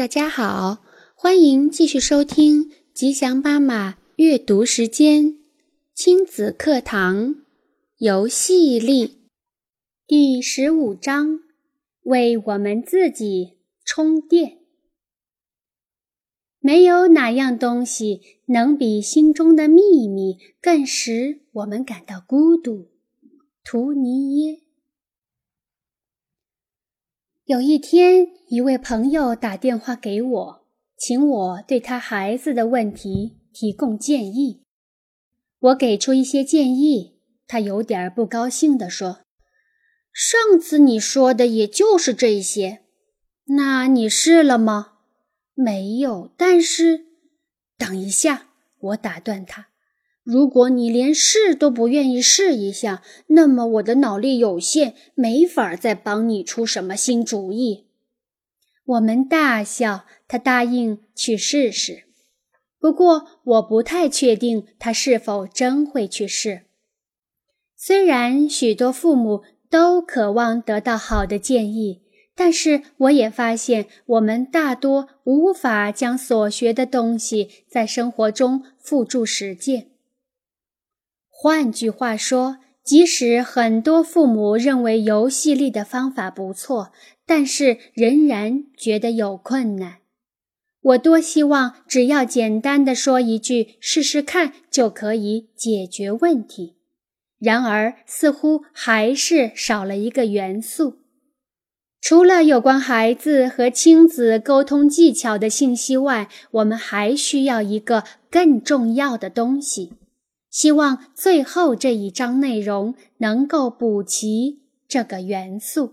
大家好，欢迎继续收听吉祥妈妈阅读时间亲子课堂游戏力第十五章：为我们自己充电。没有哪样东西能比心中的秘密更使我们感到孤独。图尼耶。有一天，一位朋友打电话给我，请我对他孩子的问题提供建议。我给出一些建议，他有点不高兴地说：“上次你说的也就是这些，那你试了吗？”“没有。”但是，等一下，我打断他。如果你连试都不愿意试一下，那么我的脑力有限，没法再帮你出什么新主意。我们大笑，他答应去试试。不过我不太确定他是否真会去试。虽然许多父母都渴望得到好的建议，但是我也发现我们大多无法将所学的东西在生活中付诸实践。换句话说，即使很多父母认为游戏力的方法不错，但是仍然觉得有困难。我多希望只要简单的说一句“试试看”就可以解决问题。然而，似乎还是少了一个元素。除了有关孩子和亲子沟通技巧的信息外，我们还需要一个更重要的东西。希望最后这一章内容能够补齐这个元素。